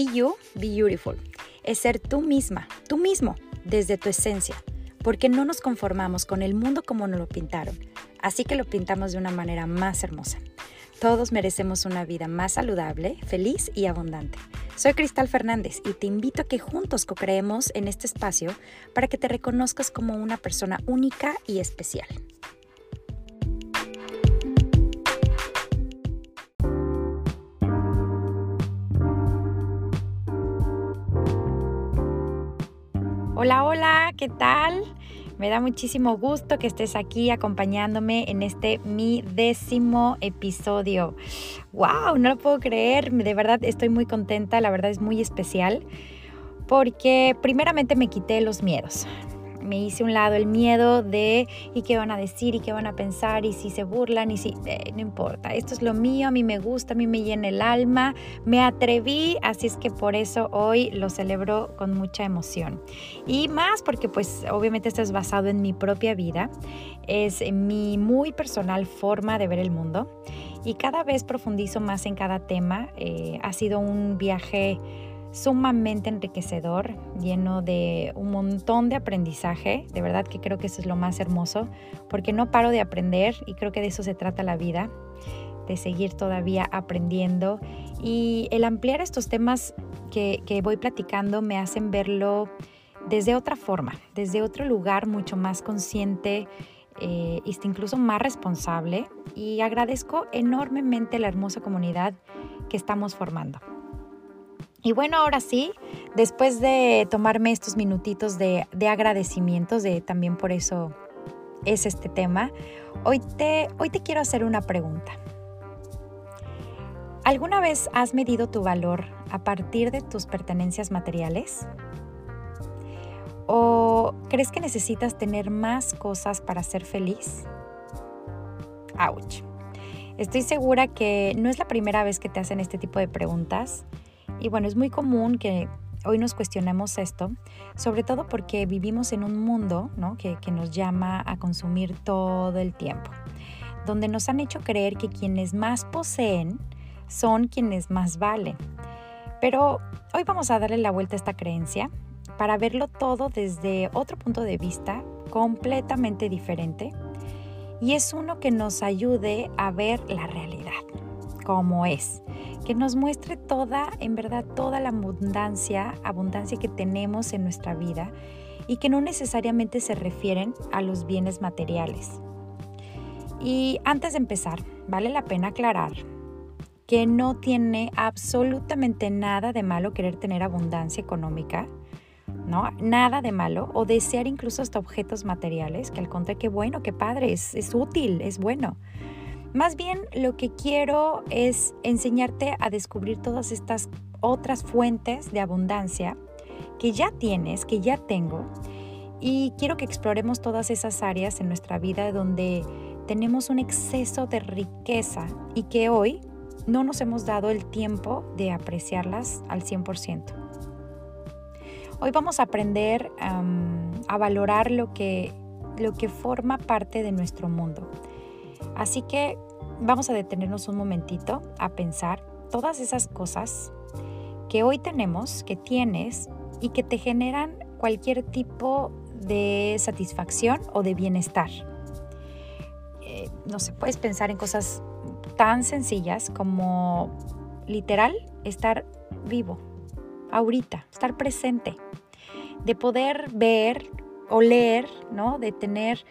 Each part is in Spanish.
Be You, Be Beautiful. Es ser tú misma, tú mismo, desde tu esencia, porque no nos conformamos con el mundo como nos lo pintaron, así que lo pintamos de una manera más hermosa. Todos merecemos una vida más saludable, feliz y abundante. Soy Cristal Fernández y te invito a que juntos co-creemos en este espacio para que te reconozcas como una persona única y especial. ¿Qué tal? Me da muchísimo gusto que estés aquí acompañándome en este mi décimo episodio. ¡Wow! No lo puedo creer. De verdad estoy muy contenta. La verdad es muy especial. Porque primeramente me quité los miedos me hice un lado el miedo de y qué van a decir y qué van a pensar y si se burlan y si eh, no importa, esto es lo mío, a mí me gusta, a mí me llena el alma, me atreví, así es que por eso hoy lo celebro con mucha emoción. Y más porque pues obviamente esto es basado en mi propia vida, es mi muy personal forma de ver el mundo. Y cada vez profundizo más en cada tema, eh, ha sido un viaje sumamente enriquecedor, lleno de un montón de aprendizaje. De verdad que creo que eso es lo más hermoso, porque no paro de aprender y creo que de eso se trata la vida, de seguir todavía aprendiendo. Y el ampliar estos temas que, voy platicando me hacen verlo desde otra forma, desde otro lugar mucho más consciente. Eh, incluso más responsable y agradezco enormemente la hermosa comunidad que estamos formando. Y bueno, ahora sí, después de tomarme estos minutitos de, agradecimientos, de también por eso es este tema, hoy te, hoy te quiero hacer una pregunta. ¿Alguna vez has medido tu valor a partir de tus pertenencias materiales? ¿O crees que necesitas tener más cosas para ser feliz? ¡Auch! Estoy segura que no es la primera vez que te hacen este tipo de preguntas y bueno, es muy común que hoy nos cuestionemos esto, sobre todo porque vivimos en un mundo que, que nos llama a consumir todo el tiempo, donde nos han hecho creer que quienes más poseen son quienes más valen. Pero hoy vamos a darle la vuelta a esta creencia para verlo todo desde otro punto de vista completamente diferente y es uno que nos ayude a ver la realidad como es que nos muestre toda, en verdad, toda la abundancia, abundancia que tenemos en nuestra vida y que no necesariamente se refieren a los bienes materiales. Y antes de empezar, vale la pena aclarar que no tiene absolutamente nada de malo querer tener abundancia económica, ¿no? Nada de malo, o desear incluso hasta objetos materiales, que al contrario, qué bueno, qué padre, es, es útil, es bueno. Más bien lo que quiero es enseñarte a descubrir todas estas otras fuentes de abundancia que ya tienes, que ya tengo, y quiero que exploremos todas esas áreas en nuestra vida donde tenemos un exceso de riqueza y que hoy no nos hemos dado el tiempo de apreciarlas al 100%. Hoy vamos a aprender a valorar lo que, lo que forma parte de nuestro mundo Así que vamos a detenernos un momentito a pensar todas esas cosas que hoy tenemos, que tienes y que te generan cualquier tipo de satisfacción o de bienestar. Eh, no sé, puedes pensar en cosas tan sencillas como literal estar vivo, ahorita, estar presente, de poder ver, oler, ¿no? De tener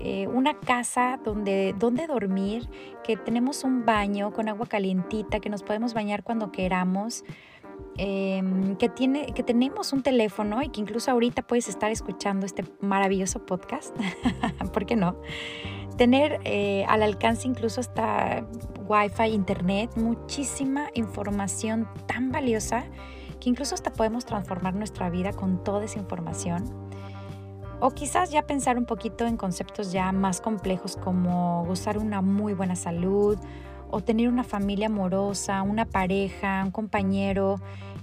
eh, una casa donde, donde dormir, que tenemos un baño con agua calientita, que nos podemos bañar cuando queramos. Em, que, tiene, que tenemos un teléfono y que incluso ahorita puedes estar escuchando este maravilloso podcast, ¿por qué no? Tener eh, al alcance incluso hasta wifi, internet, muchísima información tan valiosa que incluso hasta podemos transformar nuestra vida con toda esa información. O quizás ya pensar un poquito en conceptos ya más complejos como gozar una muy buena salud o tener una familia amorosa, una pareja, un compañero,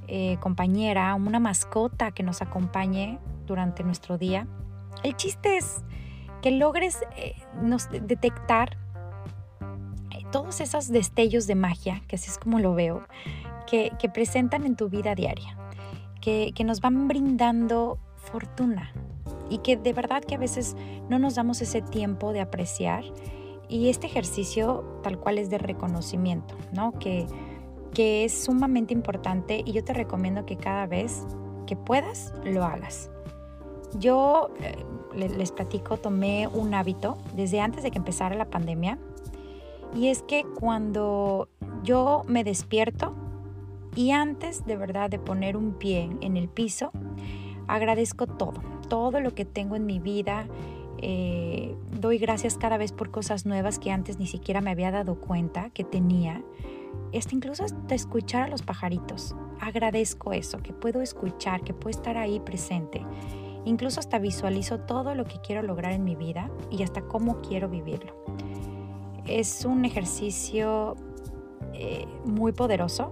eh, compañera, una mascota que nos acompañe durante nuestro día. El chiste es que logres eh, detectar eh, todos esos destellos de magia, que así es como lo veo, que, presentan en tu vida diaria, que, que nos van brindando fortuna y que de verdad que a veces no nos damos ese tiempo de apreciar. Y este ejercicio tal cual es de reconocimiento, ¿no? Que, que es sumamente importante y yo te recomiendo que cada vez que puedas lo hagas. Yo eh, les platico, tomé un hábito desde antes de que empezara la pandemia y es que cuando yo me despierto y antes de verdad de poner un pie en el piso, agradezco todo, todo lo que tengo en mi vida. Eh, doy gracias cada vez por cosas nuevas que antes ni siquiera me había dado cuenta que tenía. Incluso hasta escuchar a los pajaritos. Agradezco eso, que puedo escuchar, que puedo estar ahí presente. Incluso hasta visualizo todo lo que quiero lograr en mi vida y hasta cómo quiero vivirlo. Es un ejercicio eh, muy poderoso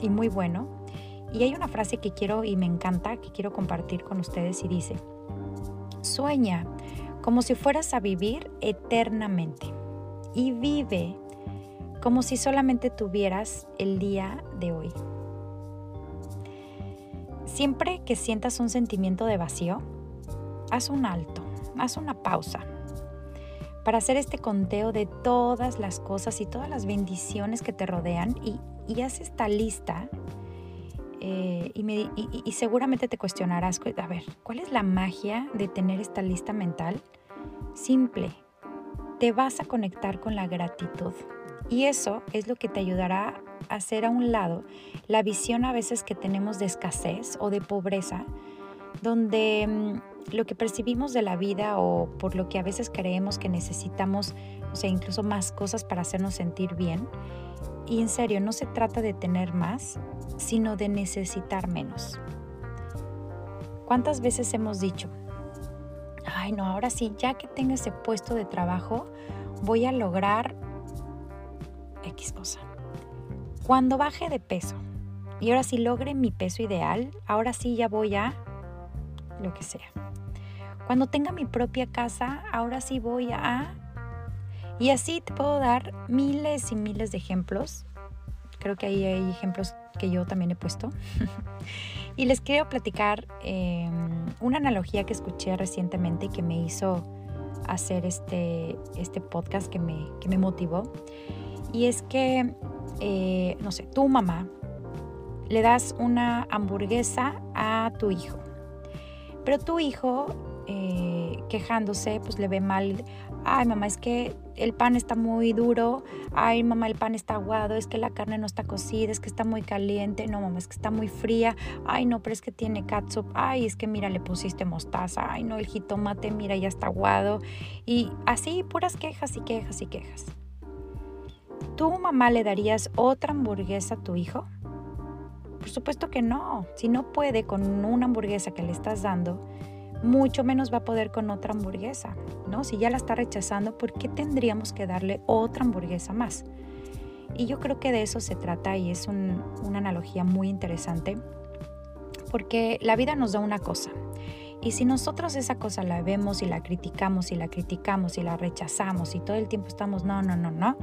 y muy bueno. Y hay una frase que quiero y me encanta, que quiero compartir con ustedes y dice, sueña como si fueras a vivir eternamente y vive como si solamente tuvieras el día de hoy. Siempre que sientas un sentimiento de vacío, haz un alto, haz una pausa para hacer este conteo de todas las cosas y todas las bendiciones que te rodean y, haz esta lista eh, y, seguramente te cuestionarás, a ver, ¿cuál es la magia de tener esta lista mental? Simple, te vas a conectar con la gratitud y eso es lo que te ayudará hacer a un lado la visión a veces que tenemos de escasez o de pobreza, donde mm, lo que percibimos de la vida o por lo que a veces creemos que necesitamos, o sea, incluso más cosas para hacernos sentir bien. Y en serio, no se trata de tener más, sino de necesitar menos. ¿Cuántas veces hemos dicho, ay no, ahora sí, ya que tengo ese puesto de trabajo, voy a lograr X cosa? Cuando baje de peso y ahora sí logre mi peso ideal, ahora sí ya voy a lo que sea. Cuando tenga mi propia casa, ahora sí voy a... Y así te puedo dar miles y miles de ejemplos. Creo que ahí hay ejemplos que yo también he puesto. y les quiero platicar em, una analogía que escuché recientemente y que me hizo hacer este, este podcast que me, que me motivó. Y es que eh, no sé, tu mamá, le das una hamburguesa a tu hijo, pero tu hijo eh, quejándose, pues le ve mal, ay mamá, es que el pan está muy duro, ay mamá, el pan está aguado, es que la carne no está cocida, es que está muy caliente, no mamá, es que está muy fría, ay no, pero es que tiene catsup, ay es que mira, le pusiste mostaza, ay no, el jitomate, mira, ya está aguado, y así puras quejas y quejas y quejas. ¿Tú, mamá, le darías otra hamburguesa a tu hijo? Por supuesto que no. Si no puede con una hamburguesa que le estás dando, mucho menos va a poder con otra hamburguesa, ¿no? Si ya la está rechazando, ¿por qué tendríamos que darle otra hamburguesa más? Y yo creo que de eso se trata y es una analogía muy interesante, porque la vida nos da una cosa. Y si nosotros esa cosa la vemos y la criticamos y la criticamos y la rechazamos y todo el tiempo estamos, no, no, no, no,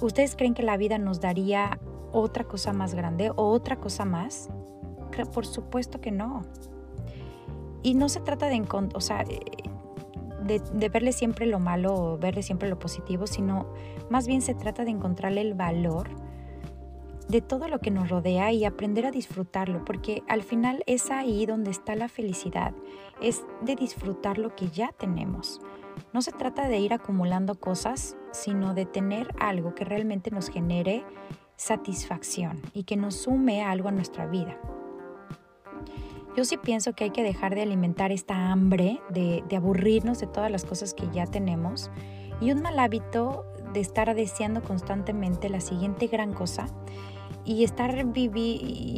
¿Ustedes creen que la vida nos daría otra cosa más grande o otra cosa más? Por supuesto que no. Y no se trata de, o sea, eh, de, verle siempre lo malo o verle siempre lo positivo, sino más bien se trata de encontrarle el valor de todo lo que nos rodea y aprender a disfrutarlo, porque al final es ahí donde está la felicidad, es de disfrutar lo que ya tenemos. No se trata de ir acumulando cosas, sino de tener algo que realmente nos genere satisfacción y que nos sume algo a nuestra vida. Yo sí pienso que hay que dejar de alimentar esta hambre, de, aburrirnos de todas las cosas que ya tenemos y un mal hábito de estar deseando constantemente la siguiente gran cosa y estar y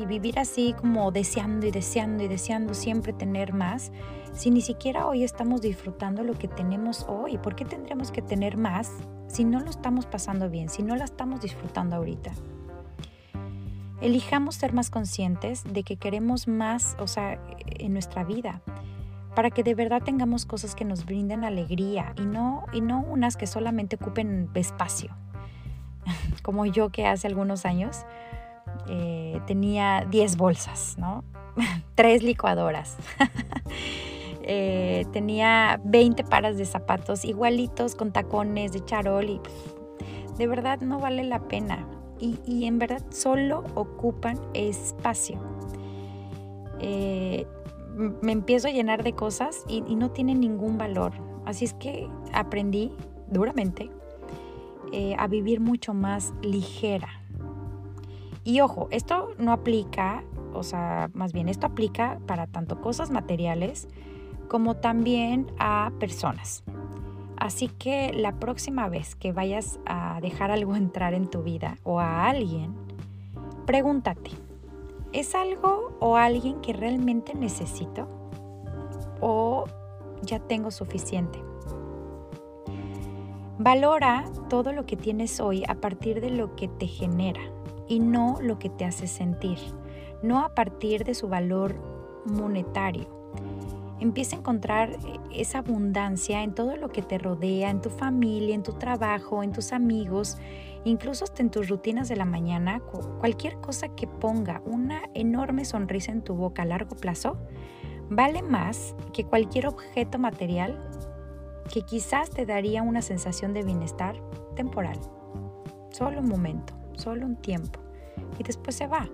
vivir así como deseando y deseando y deseando siempre tener más si ni siquiera hoy estamos disfrutando lo que tenemos hoy? ¿Por qué tendríamos que tener más si no lo estamos pasando bien, si no la estamos disfrutando ahorita? Elijamos ser más conscientes de que queremos más, o sea, en nuestra vida, para que de verdad tengamos cosas que nos brinden alegría y no, y no unas que solamente ocupen espacio, como yo que hace algunos años eh, tenía 10 bolsas, ¿no? Tres licuadoras. Eh, tenía 20 pares de zapatos igualitos con tacones de charol y de verdad no vale la pena. Y, en verdad solo ocupan espacio. Eh, me empiezo a llenar de cosas y, y, no tienen ningún valor. Así es que aprendí duramente a vivir mucho más ligera y ojo, esto no aplica, o sea, más bien esto aplica para tanto cosas materiales como también a personas. Así que la próxima vez que vayas a dejar algo entrar en tu vida o a alguien, pregúntate, ¿es algo o alguien que realmente necesito? ¿O ya tengo suficiente? Valora todo lo que tienes hoy a partir de lo que te genera y no lo que te hace sentir, no a partir de su valor monetario. Empieza a encontrar esa abundancia en todo lo que te rodea, en tu familia, en tu trabajo, en tus amigos, incluso hasta en tus rutinas de la mañana. Cualquier cosa que ponga una enorme sonrisa en tu boca a largo plazo vale más que cualquier objeto material que quizás te daría una sensación de bienestar temporal. Solo un momento solo un tiempo y después se va.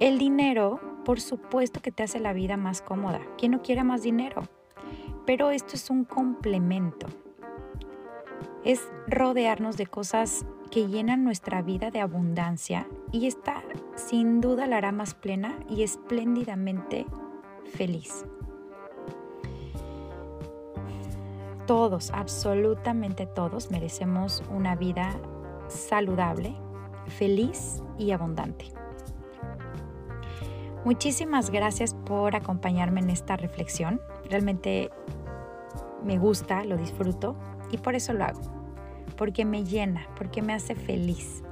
El dinero, por supuesto que te hace la vida más cómoda. ¿Quién no quiere más dinero? Pero esto es un complemento. Es rodearnos de cosas que llenan nuestra vida de abundancia y esta sin duda la hará más plena y espléndidamente feliz. Todos, absolutamente todos, merecemos una vida saludable, feliz y abundante. Muchísimas gracias por acompañarme en esta reflexión. Realmente me gusta, lo disfruto y por eso lo hago. Porque me llena, porque me hace feliz.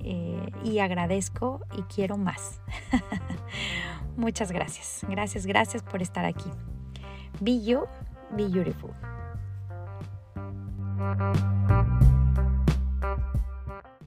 Eh, y agradezco y quiero más. Muchas gracias. Gracias, gracias por estar aquí. Be you, be beautiful.